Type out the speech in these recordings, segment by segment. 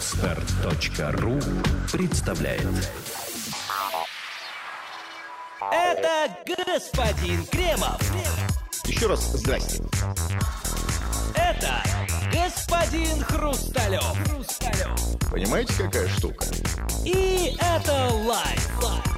Podster.ru представляет Это господин Кремов. Еще раз здрасте. Это господин Хрусталев. Хрусталев. Понимаете, какая штука? И это live.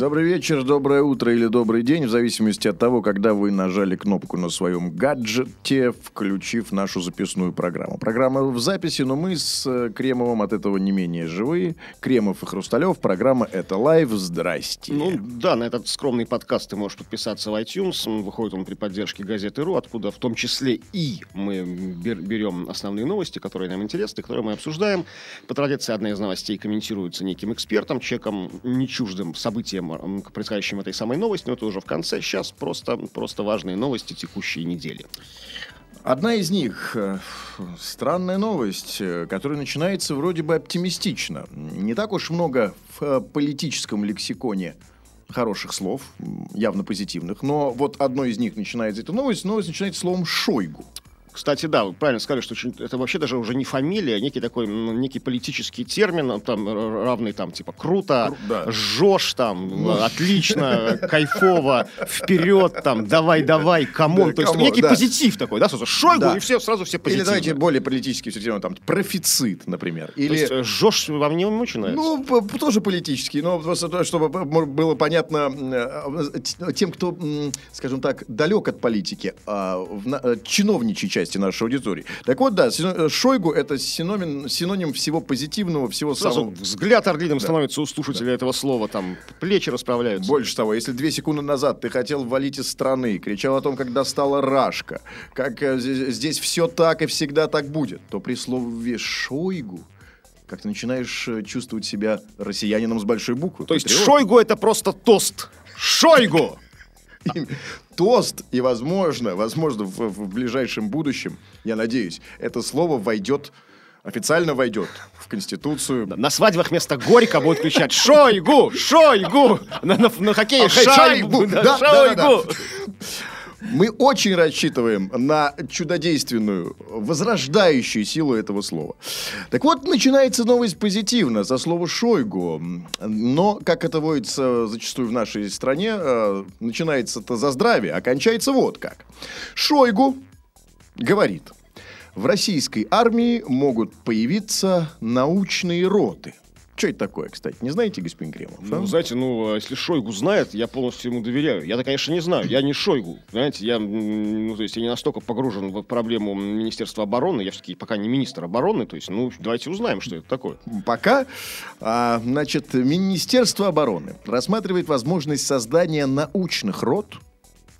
Добрый вечер, доброе утро или добрый день, в зависимости от того, когда вы нажали кнопку на своем гаджете, включив нашу записную программу. Программа в записи, но мы с э, Кремовым от этого не менее живые. Кремов и Хрусталев, программа «Это live». Здрасте. Ну да, на этот скромный подкаст ты можешь подписаться в iTunes. Выходит он при поддержке газеты РУ, откуда в том числе и мы бер- берем основные новости, которые нам интересны, которые мы обсуждаем. По традиции, одна из новостей комментируется неким экспертом, человеком не чуждым событиям, м, происходящим этой самой новости, но это уже в конце. Сейчас просто, просто важные новости текущей недели. Одна из них э, странная новость, э, которая начинается вроде бы оптимистично. Не так уж много в э, политическом лексиконе хороших слов, явно позитивных, но вот одно из них начинается эта новость, новость начинается словом «шойгу». Кстати, да, вы правильно сказали, что очень- это вообще даже уже не фамилия, а некий такой, м, некий политический термин, там, р- равный там, типа, круто, Кру- да. жжешь там, отлично, кайфово, вперед, там, давай-давай, come on. То есть некий позитив такой, да, сразу Шойгу, и все, сразу все Или позитивно. давайте более политически все там профицит, например. Или э, жжешь вам не очень нравится? ну тоже политический, но просто то, чтобы было понятно э, тем, кто, скажем так, далек от политики, а, части нашей аудитории. Так вот, да, э, Шойгу это синоним, синоним всего позитивного, всего Сразу самого. взгляд орлиным становится у слушателя этого слова, там, плечи расправляются. Больше того, если две секунды назад ты хотел валить из страны, кричал о том, как достала Рашка, как э, здесь все так и всегда так будет, то при слове Шойгу как ты начинаешь э, чувствовать себя россиянином с большой буквы. То есть. Шойгу это просто тост. Шойгу! Тост, и, возможно, возможно, в, в ближайшем будущем, я надеюсь, это слово войдет, официально войдет в Конституцию. На свадьбах вместо Горько будут кричать «Шойгу! Шойгу!» На, на- на хоккее А, да. Мы очень рассчитываем на чудодейственную, возрождающую силу этого слова. Так вот, начинается новость позитивно, со слова «шойгу». Но, как это водится зачастую в нашей стране, э, начинается-то за здравие, а вот как. Шойгу говорит, в российской армии могут появиться научные роты. Что это такое, кстати? Не знаете, господин Кремов? а? Ну, знаете, ну, а если Шойгу знает, я полностью ему доверяю. Я-то, конечно, не знаю. Я не Шойгу. Знаете, я, ну, то есть, я не настолько погружен в проблему Министерства обороны. Я все-таки пока не министр обороны. То есть, ну, давайте узнаем, что это такое. Пока, а, значит, Министерство обороны рассматривает возможность создания научных рот,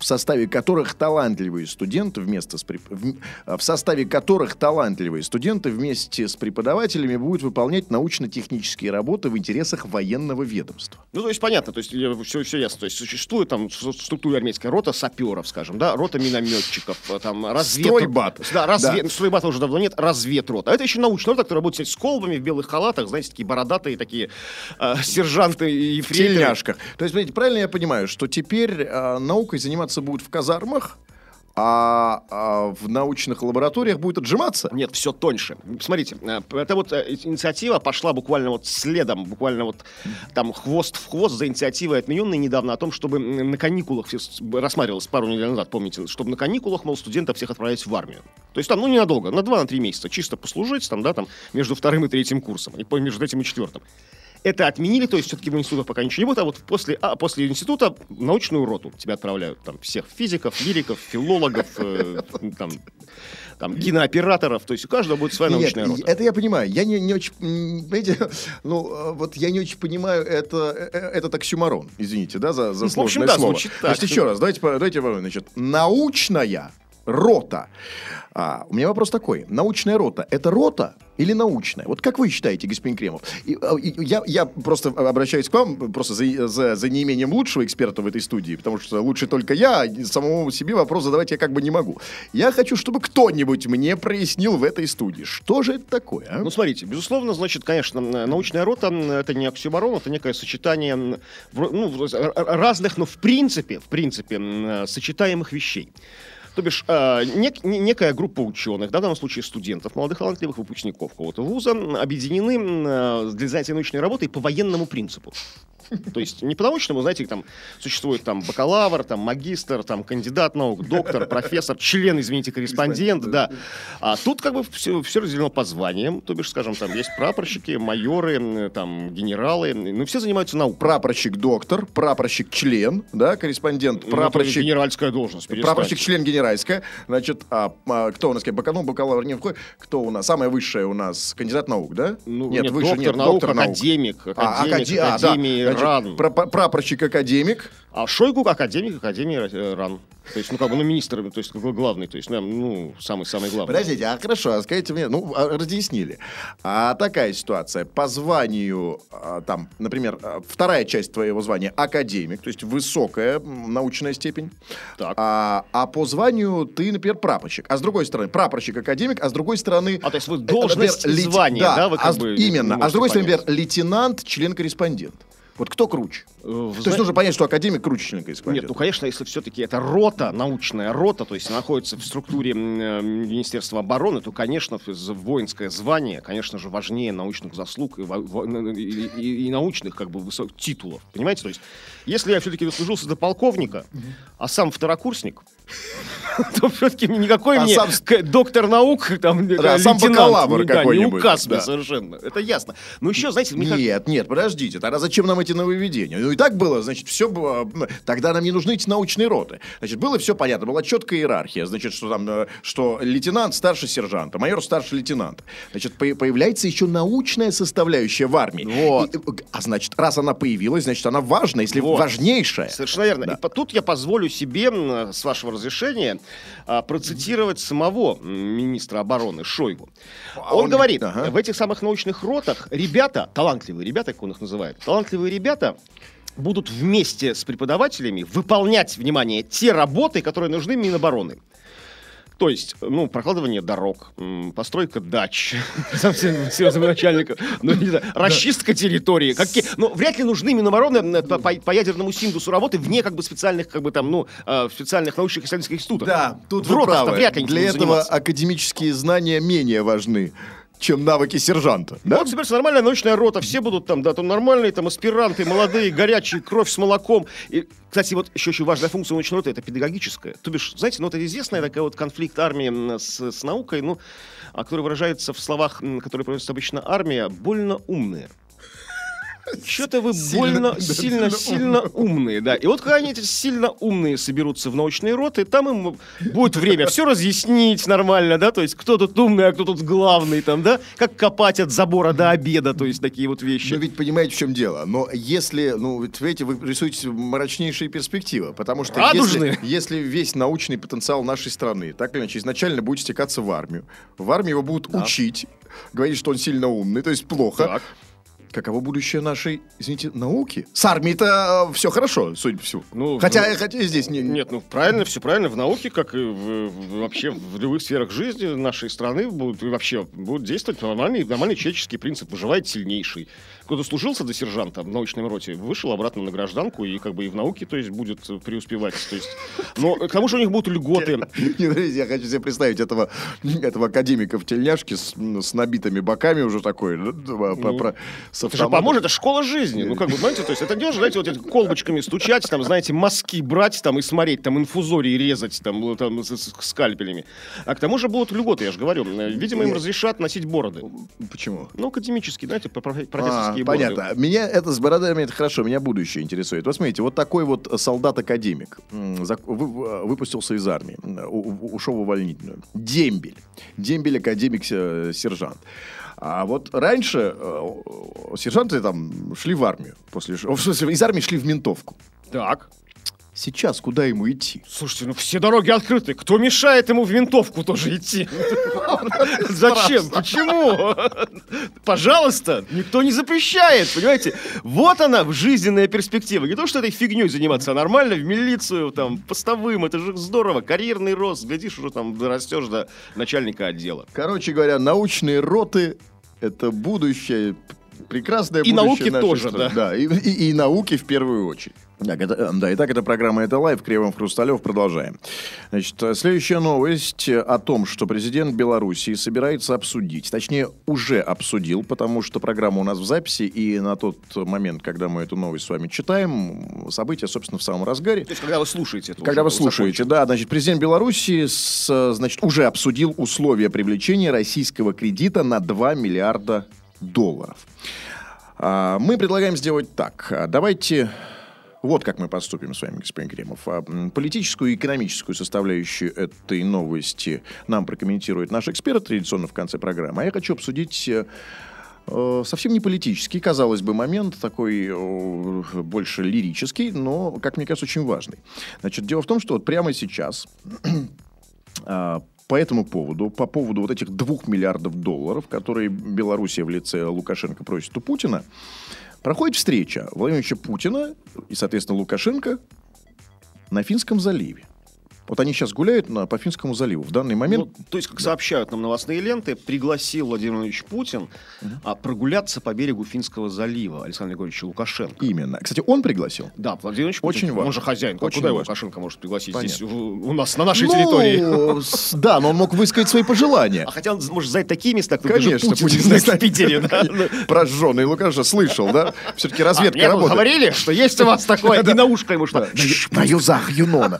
в составе которых талантливые студенты вместо с преп- в, а, в составе которых талантливые студенты вместе с преподавателями будут выполнять научно-технические работы в интересах военного ведомства. Ну, то есть, понятно, то есть, все, все ясно. То есть, существует там в в структуре армейской рота саперов, скажем, да, рота минометчиков, э, там, развед... Стройбат. Да, развед... Да. Стройбата уже давно нет, разведрота. А это еще научная рота, которая будет сидеть с колбами в белых халатах, знаете, такие бородатые, такие э, сержанты и В ефрейторы. тельняшках. То есть, смотрите, правильно я понимаю, что теперь а, наукой заниматься будут в казармах, а, а в научных лабораториях будет отжиматься? Нет, все тоньше. Смотрите, э, эта вот э, инициатива пошла буквально вот следом, буквально вот там хвост в хвост за инициативой отмененной недавно о том, чтобы на каникулах, рассматривалось пару недель назад, помните, чтобы на каникулах, мол, студентов всех отправлять в армию. То есть там, ну, ненадолго, на 2-3 месяца, чисто послужить там, да, там, между вторым и третьим курсом, и между этим и четвертым. Это отменили, то есть все-таки в институтах пока ничего не будет, а вот после, а, после института научную роту тебя отправляют. Там всех физиков, лириков, филологов, э, там, там, кинооператоров. То есть у каждого будет своя Нет, научная рота. это я понимаю. Я не, не очень, м, знаете, ну, э, вот я не очень понимаю это, э, э, этот оксюмарон, извините, да, за, за Ну, в общем, сложное да, слово. звучит так. Значит, еще раз, давайте, давайте, значит, научная рота. А, у меня вопрос такой. Научная рота – это рота или научная? Вот как вы считаете, господин Кремов? И, а, и я, я просто обращаюсь к вам просто за, за, за неимением лучшего эксперта в этой студии, потому что лучше только я, а самому себе вопрос задавать я как бы не могу. Я хочу, чтобы кто-нибудь мне прояснил в этой студии, что же это такое, а? Ну, смотрите, безусловно, значит, конечно, научная рота это не оксюмарон, это некое сочетание ну, разных, но в принципе, в принципе, сочетаемых вещей. То бишь, э, нек- не- некая группа ученых, да, в данном случае студентов, молодых талантливых выпускников какого-то вуза, объединены э, для занятия научной работой по военному принципу. То есть не по научному, знаете, там существует там бакалавр, там магистр, там кандидат наук, доктор, профессор, член, извините, корреспондент, да. А тут как бы все, все разделено по званиям, то бишь, скажем, там есть прапорщики, майоры, там генералы, ну все занимаются наукой. Прапорщик доктор, прапорщик член, да, корреспондент, Ну, прапорщик генеральская должность. перестаньте. Прапорщик член генеральская. Значит, а, а, кто у нас? Бакалавр, бакалавр не входит. Кто у нас? Самая высшая у нас кандидат наук, да? Ну, нет, нет, выше доктор нет, наук, доктор наук. академик, А, академик, акаде- а, да. РАН. пра- прапорщик академик. А Шойгу академик Академии э, РАН. То есть, ну, как бы, ну, министр, то есть, главный, то есть, ну, самый-самый главный. Подождите, а хорошо, а скажите мне, ну, а, разъяснили. А такая ситуация, по званию, а, там, например, а, вторая часть твоего звания академик, то есть высокая научная степень. Так. А, а по званию ты, например, прапорщик. А с другой стороны, прапорщик академик, а с другой стороны... А, то есть вы э, должность например, и звание, да, вы как а бы Именно. А с другой стороны, например, лейтенант, член-корреспондент. Вот кто круче? Э, вы То есть нужно понять, что академик круче член-корреспондента. Нет, ну, конечно, если все-таки это рота, научная рота, то есть находится в структуре э, Министерства обороны, то, конечно, воинское звание, конечно же, важнее научных заслуг и, и- и- и научных, как бы, высоких титулов. Понимаете? То есть, если я все-таки дослужился до полковника, а сам второкурсник, то все-таки никакой А мне сам- доктор наук, там, Да, сам бакалавр не какой-нибудь, указ да. совершенно. Это ясно. Но еще, знаете, мне Нет, нет, подождите, тогда зачем нам эти нововведения? Ну и так было, значит, все было, м, тогда нам не нужны эти научные роты. Значит, было все понятно, была четкая иерархия, значит, что там, э, что лейтенант старше сержанта, майор старше лейтенанта. Значит, по- появляется еще научная составляющая в армии. Вот. И, э, а значит, раз она появилась, значит, она важна, если Вот. важнейшая. Совершенно верно. Да. И по- тут я позволю себе, с вашего разрешения, а, процитировать самого министра обороны Шойгу. А Он, он- говорит, ага. в этих самых научных ротах ребята, талантливые ребята, как он их называет, талантливые ребята будут вместе с преподавателями выполнять, внимание, те работы, которые нужны Минобороны. То есть, ну, прокладывание дорог, постройка дач, совсем начальником, ну, не знаю, расчистка территории. Какие, ну, вряд ли нужны Минобороны по, по- по ядерному синдусу работы вне как бы специальных, как бы там, ну, э, специальных научных исследовательских институтов. Да, тут В вы правы. вряд ли они Для этого заниматься. академические знания менее важны, чем навыки сержанта. Да? Вот соберется нормальная научная рота, все будут там, да, там нормальные там аспиранты, молодые, горячие, кровь с молоком. И, кстати, вот еще очень важная функция научной роты это педагогическая. То бишь, знаете, ну это известная такая вот конфликт армии с, с наукой, ну, а который выражается в словах, которые произносит обычно армия, больно умные. Что-то вы Сильно- больно, да, сильно, сильно умные, да. И вот когда они эти сильно умные соберутся в научные роты, там им будет время все разъяснить нормально, да, то есть кто тут умный, а кто тут главный, там, да, как копать от забора до обеда, то есть такие вот вещи. Но ведь понимаете, в чем дело. Но если, ну, видите, вы рисуете мрачнейшие перспективы, потому что Радужные. если, если весь научный потенциал нашей страны, так или иначе, изначально будет стекаться в армию, в армии его будут учить, говорить, что он сильно умный, то есть плохо. Так. Каково будущее нашей, извините, науки? С армией-то все хорошо, судя по всему. Ну, хотя, ну, хотя здесь не... Нет, ну правильно, все правильно. В науке, как и в- в- вообще в любых сферах жизни нашей страны, будут, вообще будут действовать нормальный, нормальный человеческий принцип. Выживает сильнейший. Кто-то служился до сержанта в научной роте, вышел обратно на гражданку и как бы и в науке, то есть, будет преуспевать. То есть, но к тому же у них будут льготы. Я хочу себе представить этого, этого академика в тельняшке с, с набитыми боками уже такой. ну, про- про- про- с Это же поможет, это школа жизни. Ну, как бы, знаете, то есть это не знаете, вот эти колбочками стучать, там, знаете, мазки брать там и смотреть, там, инфузории резать, там, там, с, с скальпелями. А к тому же будут льготы, я же говорю. Э, Видимо, им разрешат носить бороды. Почему? Ну, академические, знаете, А, профессорские бороды. понятно. Меня это с бородами это хорошо, меня будущее интересует. Вот смотрите, вот такой вот солдат-академик вы- выпустился из армии, у- ушел в увольнительную. Дембель. Дембель академик-сержант. А вот раньше э, сержанты там шли в армию. После, в смысле, из армии шли в ментовку. Так. Сейчас куда ему идти? Слушайте, ну все дороги открыты. Кто мешает ему в винтовку тоже идти? Зачем? Почему? Пожалуйста, никто не запрещает, понимаете? Вот она, жизненная перспектива. Не то, что этой фигней заниматься, а нормально в милицию, там, постовым, это же здорово. Карьерный рост, глядишь, уже там дорастешь до начальника отдела. Короче говоря, научные роты — это будущее Прекрасное И будущее науки нашей тоже, страны. да. и, и- и науки в первую очередь. Так, это, да, итак, это программа «Это live». Кремов Хрусталев. Продолжаем. Значит, следующая новость о том, что президент Белоруссии собирается обсудить, точнее, уже обсудил, потому что программа у нас в записи, и на тот момент, когда мы эту новость с вами читаем, события, собственно, в самом разгаре. То есть, когда вы слушаете это Когда вы слушаете, да, значит, президент Беларуси, с, значит, уже обсудил условия привлечения российского кредита на 2 миллиарда долларов. А, Мы предлагаем сделать так. Давайте вот как мы поступим с вами, господин Кремов. А, Политическую и экономическую составляющую этой новости нам прокомментирует наш эксперт традиционно в конце программы. А я хочу обсудить э, э, совсем не политический, казалось бы, момент такой э, больше лирический, но, как мне кажется, очень важный. Значит, дело в том, что вот прямо сейчас а, по этому поводу, по поводу вот этих двух миллиардов долларов, которые Белоруссия в лице Лукашенко просит у Путина, проходит встреча Владимировича Путина и, соответственно, Лукашенко на Финском заливе. Вот они сейчас гуляют на, по Финскому заливу. В данный момент... Ну, то есть, как сообщают нам новостные ленты, пригласил Владимир Владимирович Путин а, прогуляться по берегу Финского залива Александра Григорьевича Лукашенко. Именно. Кстати, он пригласил. Да, Владимир Владимирович Путин, Очень важно. он же хозяин. Очень Куда его важно. Лукашенко может пригласить Понятно. здесь, у, у нас, на нашей Ну, территории? с- Да, но он мог высказать свои пожелания. А хотя он может занять такие места, как Конечно, Путин, Путин знает в Питере. да. Прожженный Лукаша слышал, да? Все-таки разведка Мне тут работает. говорили, что есть у вас такое, и на ушко ему что. На юзах Юнона.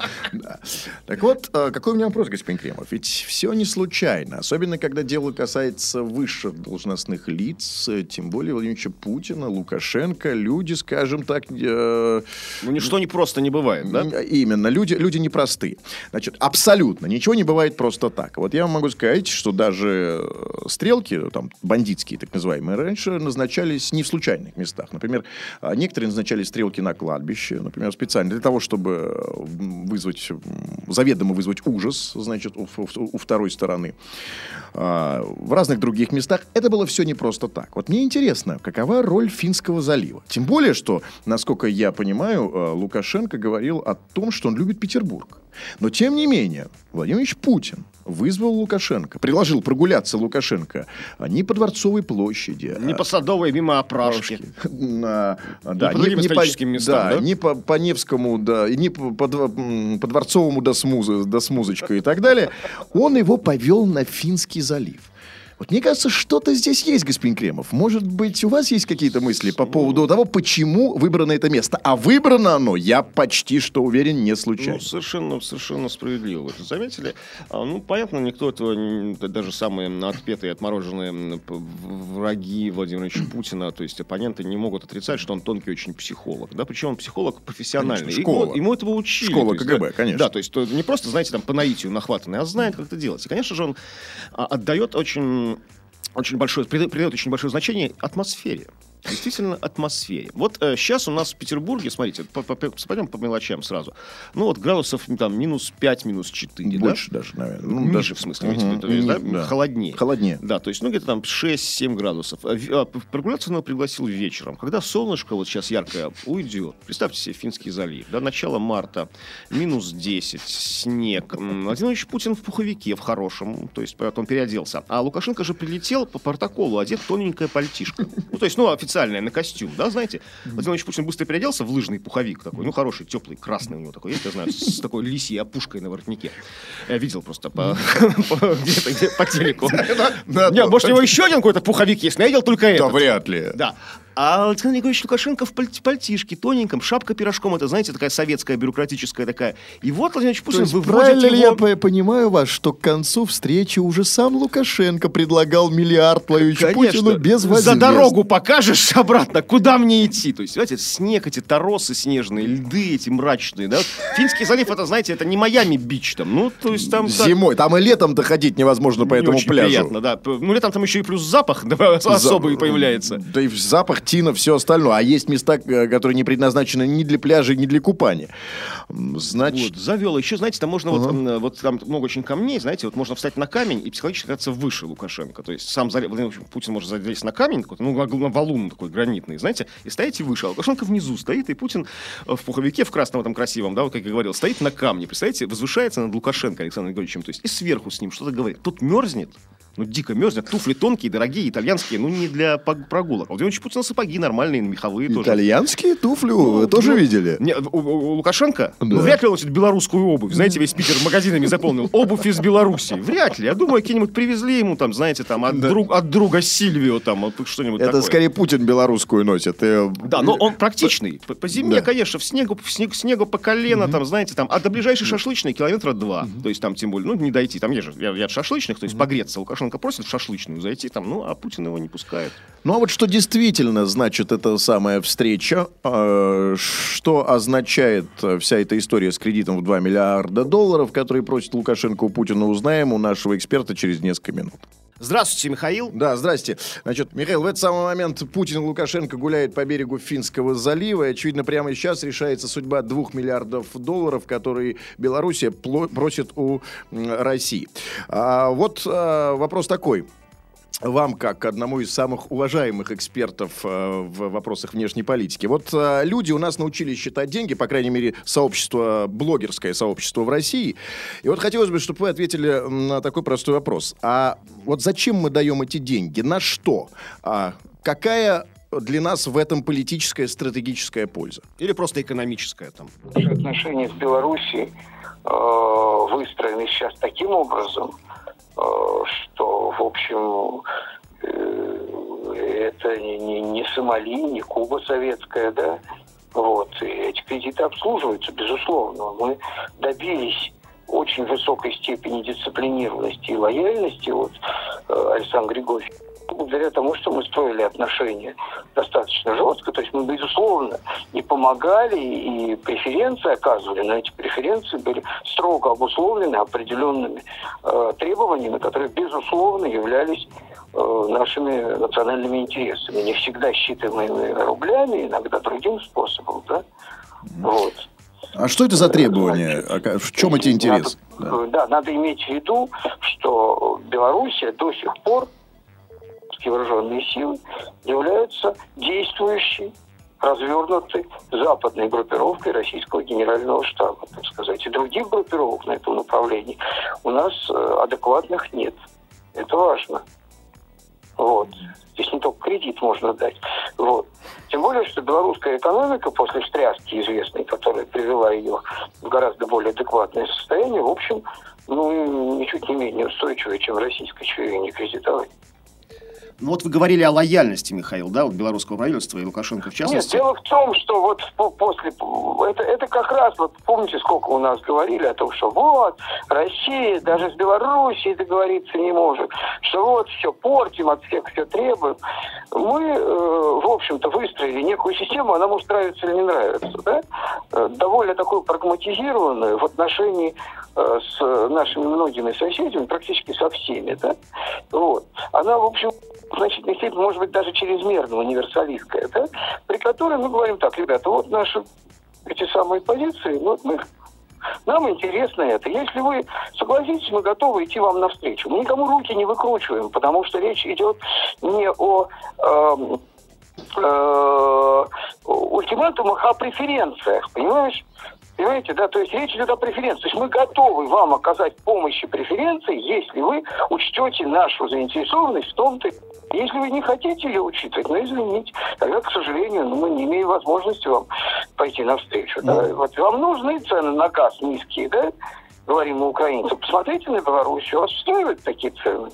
Так вот, э, какой у меня вопрос, господин Кремов? Ведь все не случайно. Особенно, когда дело касается высших должностных лиц, э, тем более Владимировича Путина, Лукашенко, люди, скажем так... э, Ну, ничто не просто не бывает, да? Именно, люди, люди непростые. Значит, абсолютно, ничего не бывает просто так. Вот я вам могу сказать, что даже э, стрелки, там, бандитские, так называемые, раньше назначались не в случайных местах. Например, а, некоторые назначали стрелки на кладбище, например, специально для того, чтобы вызвать, заведомо вызвать ужас, значит, у, у- у второй стороны. А, В разных других местах это было все не просто так. Вот мне интересно, какова роль Финского залива? Тем более, что, насколько я понимаю, э, Лукашенко говорил о том, что он любит Петербург. Но, тем не менее, Владимир Ильич Путин вызвал Лукашенко, предложил прогуляться Лукашенко а, не по Дворцовой площади, Не а- по Садовой, мимо опрашки. на- да, по другим историческим местам, да? не по, по Невскому, да, и не по, по по Дворцовому до, смузы, до Смузочка и так далее, он его повел на Финский залив. Вот мне кажется, что-то здесь есть, господин Кремов. Может быть, у вас есть какие-то мысли по поводу того, почему выбрано это место? А выбрано оно, я почти что уверен, не случайно. Ну, совершенно, совершенно справедливо. Вы заметили? А, ну, понятно, никто этого, даже самые отпетые, отмороженные враги Владимира Ильича Путина, то есть оппоненты не могут отрицать, что он тонкий очень психолог. Да, причем он психолог профессиональный. Конечно, Ему- школа. Ему, этого учили. Школа есть, КГБ, да, конечно. Да, то есть не просто, знаете, там по наитию нахватанный, а знает, как это делать. И, конечно же, он а, отдает очень очень большое, придает, очень большое значение атмосфере. Действительно, атмосфере. Вот сейчас у нас в Петербурге, смотрите, по- по- по- пойдем по мелочам сразу. Ну вот градусов там минус 5, минус 4. Больше даже, наверное. Ну, Ниже, даже- в смысле, Мгм. виду, то есть, да? Да. Холоднее. Холоднее. Да, то есть, ну, где-то там 6-7 градусов. А, а, Прогуляться он пригласил вечером. Когда солнышко вот сейчас яркое уйдет, представьте себе Финский залив, да, начало марта, минус 10, снег. Владимирович Путин в пуховике, в хорошем, то есть, потом переоделся. А Лукашенко же прилетел по протоколу, одет в тоненькое пальтишко. Ну, то есть, ну, официальное, на костюм, да, знаете? Владимир Владимирович Путин быстро переоделся в лыжный пуховик такой, ну, хороший, теплый, красный у него такой есть, я знаю, с такой лисьей опушкой на воротнике. Я видел просто по, где-то где- по телеку. Да, Не, может, у него еще один какой-то пуховик есть, но я видел только Да, этот. вряд ли. Да. А Александр Григорьевич Лукашенко в пальт- пальтишке, тоненьком, шапка пирожком, это, знаете, такая советская, бюрократическая такая. И вот Владимир То Путин выводит правильно ли я его... по- понимаю вас, что к концу встречи уже сам Лукашенко предлагал миллиард Владимировичу. Путину без За возмездия? дорогу покажешь обратно, куда мне идти? То есть, знаете, снег, эти торосы снежные, льды эти мрачные, да? Финский залив, это, знаете, это не Майами-бич там, ну, то есть там... Зимой. Там и летом-то ходить невозможно по не этому пляжу. приятно, да. Ну, летом там еще и плюс запах да, особый За- появляется. Да и запах, тина, все остальное. А есть места, э, которые не предназначены ни для пляжа, ни для купания. Значит, Вот, завел. Еще, знаете, там можно вот, м, вот там много очень камней, знаете, вот можно встать на камень и психологически оказаться выше Лукашенко. То есть сам Путин может залезть на камень, какой-то, ну, на на валун такой гранитный, знаете, и стоите выше, а Лукашенко внизу стоит, и Путин э, в пуховике, в красном этом красивом, да, вот как я говорил, стоит на камне, представляете, возвышается над Лукашенко Александром Григорьевичем, то есть и сверху с ним что-то говорит. Тут мерзнет, Ну, дико мерзнет. Туфли тонкие, дорогие, итальянские, ну, не для прогулок. А Владимир Путин сапоги нормальные, меховые тоже. Итальянские туфли Ну, вы тоже ну, видели? Не, у, у- у Лукашенко? Ну, Да. вряд ли он носит белорусскую обувь. Знаете, весь Питер магазинами заполнил. Обувь из Беларуси. Вряд ли. Я думаю, какие-нибудь привезли ему, там, знаете, там, от, друг- от друга Сильвио, там, что-нибудь Это такое. скорее Путин белорусскую носит. э, Да, но он практичный. По, по зиме, Да. конечно, в снегу, в снег, снегу по колено, там, знаете, там, а до ближайшей шашлычной километра два. То есть там, тем более, ну, не дойти. Там есть же ряд ряд шашлычных, то есть погреться. Лукашенко просит в шашлычную зайти там, ну, а Путин его не пускает. Ну а вот что действительно значит эта самая встреча, э, что означает э, вся эта история с кредитом в 2 миллиарда долларов, который просит Лукашенко у Путина, узнаем у нашего эксперта через несколько минут. Здравствуйте, Михаил. Да, здрасте. Значит, Михаил, в этот самый момент Путин и Лукашенко гуляют по берегу Финского залива. И, очевидно, прямо сейчас решается судьба двух миллиардов долларов, которые Белоруссия просит у России. А, вот а, вопрос такой. Вам, как одному из самых уважаемых экспертов э, в вопросах внешней политики. Вот э, люди у нас научились считать деньги, по крайней мере, сообщество, блогерское сообщество в России. И вот хотелось бы, чтобы вы ответили на такой простой вопрос. А вот зачем мы даем эти деньги? На что? А какая для нас в этом политическая, стратегическая польза? Или просто экономическое там. Наши отношения с Белоруссией э, выстроены сейчас таким образом, что, в общем, э, это не, не, Сомали, не Куба советская, да, вот, и эти кредиты обслуживаются, безусловно. Мы добились очень высокой степени дисциплинированности и лояльности. От э, Александра Григорьевича благодаря тому, что мы строили отношения достаточно жестко. То есть мы, безусловно, и помогали, и преференции оказывали, но эти преференции были строго обусловлены определенными э, требованиями, которые, безусловно, являлись э, нашими национальными интересами, не всегда считаемыми рублями, иногда другим способом. Да? Вот. А что это за требования? А В чем эти интересы? Надо, да, надо иметь в виду, что Белоруссия до сих пор русские вооруженные силы являются действующей, развернутой западной группировкой российского генерального штаба, так сказать. И других группировок на этом направлении у нас э, адекватных нет. Это важно. Вот. Здесь не только кредит можно дать. Вот. Тем более, что белорусская экономика после встряски известной, которая привела ее в гораздо более адекватное состояние, в общем, ну, ничуть не менее устойчивая, чем российская, чего ее не кредитовать. Ну вот вы говорили о лояльности, Михаил, да, вот белорусского правительства и Лукашенко в Нет, частности. дело в том, что вот по- после... Это, это как раз, вот помните, сколько у нас говорили о том, что вот, Россия даже с Белоруссией договориться не может, что вот все портим, от всех все требуем. Мы, э, в общем-то, выстроили некую систему, она может нравиться или не нравится, да? Э, довольно такую прагматизированную в отношении э, с нашими многими соседями, практически со всеми, да? Вот. Она, в общем, в значительной степени, может быть, даже чрезмерно универсалистская, да? При которой мы говорим так, ребята, вот наши эти самые позиции, вот мы нам интересно это. Если вы согласитесь, мы готовы идти вам навстречу. Мы никому руки не выкручиваем, потому что речь идет не о эм, э, ультиматумах, а о преференциях, понимаешь? Понимаете, да, то есть речь идет о преференции. То есть мы готовы вам оказать помощь и преференции, если вы учтете нашу заинтересованность в том-то. Если вы не хотите ее учитывать, ну извините, тогда, к сожалению, ну, мы не имеем возможности вам пойти навстречу. Да? Вот вам нужны цены на газ низкие, да? Говорим мы украинцам. Посмотрите на Белоруссию, вас устраивают такие цены?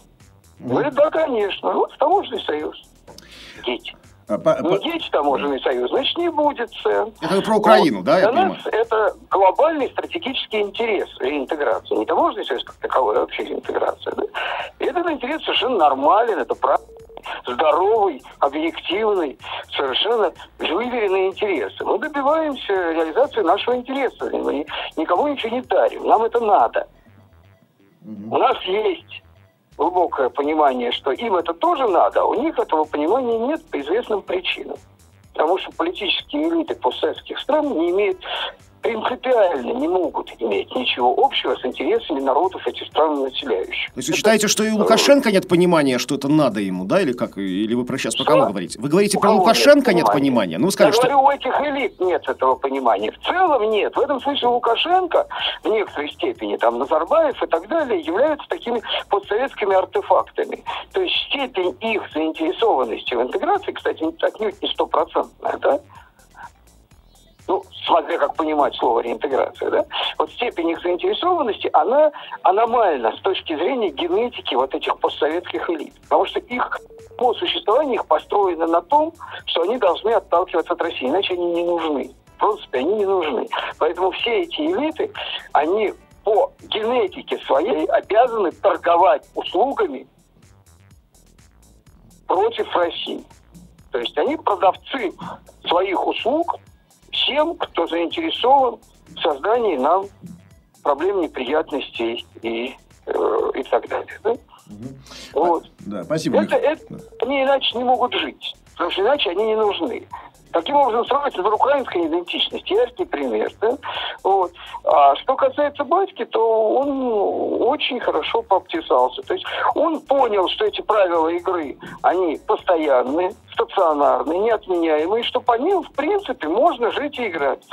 Говорят, да, конечно. Вот таможенный союз. Дети. А, по- Не таможенный союз, значит, не будет цен. Это вы про Украину, Вот. да, я Для нас понимаю? это глобальный стратегический интерес реинтеграции. Не таможенный союз как таковой, а вообще реинтеграция. Да? И этот интерес совершенно нормален, это правильный, здоровый, объективный, совершенно выверенный интерес. Мы добиваемся реализации нашего интереса. Мы никому ничего не дарим. Нам это надо. У нас есть глубокое понимание, что им это тоже надо, а у них этого понимания нет по известным причинам. Потому что политические элиты постсоветских стран не имеют принципиально не могут иметь ничего общего с интересами народов этих стран населяющих. То есть вы считаете, что и у Лукашенко нет понимания, что это надо ему, да, или как? Или вы про сейчас про кого говорите? Вы говорите про Лукашенко нет понимания? понимания? Ну, вы Я сказали, что... говорю, у этих элит нет этого понимания. В целом нет. В этом смысле Лукашенко в некоторой степени, там, Назарбаев и так далее, являются такими постсоветскими артефактами. То есть степень их заинтересованности в интеграции, кстати, отнюдь не стопроцентная, да? Ну, смотря как понимать слово реинтеграция, да, вот степень их заинтересованности, она аномальна с точки зрения генетики вот этих постсоветских элит. Потому что их по существованию их построено на том, что они должны отталкиваться от России, иначе они не нужны. В принципе, они не нужны. Поэтому все эти элиты, они по генетике своей обязаны торговать услугами против России. То есть они продавцы своих услуг всем, кто заинтересован в создании нам проблем, неприятностей и, э, и так далее. Да? Вот. Да, спасибо. Это, это, они иначе не могут жить, потому что иначе они не нужны. Таким образом, строится украинская идентичность. Яркий пример. Да? Вот. А что касается батьки, то он очень хорошо пообтесался. То есть он понял, что эти правила игры, они постоянные, стационарные, неотменяемые, что по ним, в принципе, можно жить и играть.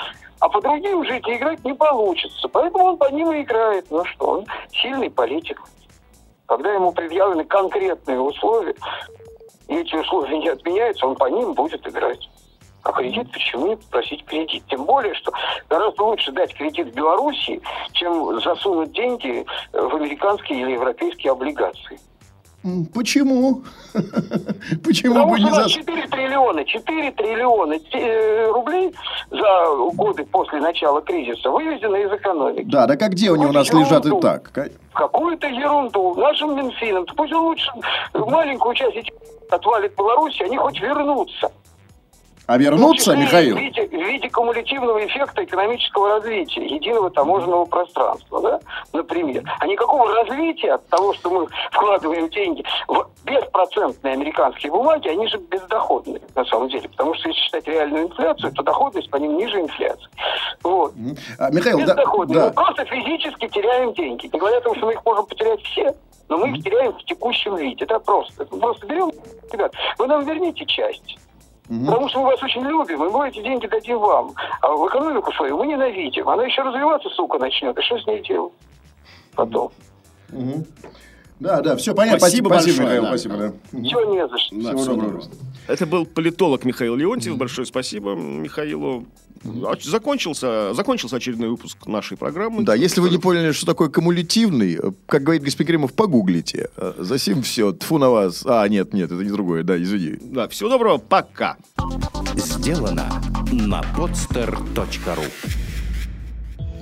А по другим жить и играть не получится. Поэтому он по ним и играет. Ну что, он сильный политик. Когда ему предъявлены конкретные условия, и эти условия не отменяются, он по ним будет играть. А кредит почему не попросить кредит? Тем более, что гораздо лучше дать кредит в Белоруссии, чем засунуть деньги в американские или европейские облигации. Почему? Почему Потому бы не за... 4 триллиона, 4 триллиона э, рублей за годы после начала кризиса вывезено из экономики. Да, да как где они у нас лежат и так? Какую-то ерунду. Нашим Минфином. Пусть он лучше маленькую часть этих отвалит Беларуси, они хоть вернутся. А вернуться, числе Михаил? В виде, в виде кумулятивного эффекта экономического развития, единого таможенного пространства, да, например. А никакого развития от того, что мы вкладываем деньги в беспроцентные американские бумаги, они же бездоходные, на самом деле. Потому что если считать реальную инфляцию, то доходность по ним ниже инфляции. Вот. А, Михаил, да, Бездоходные. да. Мы просто физически теряем деньги. Не говоря о том, что мы их можем потерять все, но мы их теряем в текущем виде. Это просто. Это просто берем, ребят, вы нам верните часть. Потому что мы вас очень любим, и мы эти деньги дадим вам. А в экономику свою мы ненавидим. Она еще развиваться, сука, начнет. И что с ней делать? Потом. Да, да, все понятно. Спасибо Спасибо, большое, Михаил, да. спасибо. да. Ничего не за что. Да, Всего всего доброго. доброго. Это был политолог Михаил Леонтьев. Большое спасибо Михаилу. Закончился, закончился очередной выпуск нашей программы. Да, если вы не поняли, что такое кумулятивный, э, как говорит господин Кремов, погуглите. Э, Засим все, тфу на вас. А, нет, нет, это не другое, да, извини. Да, всего доброго, пока. Сделано на podster.ru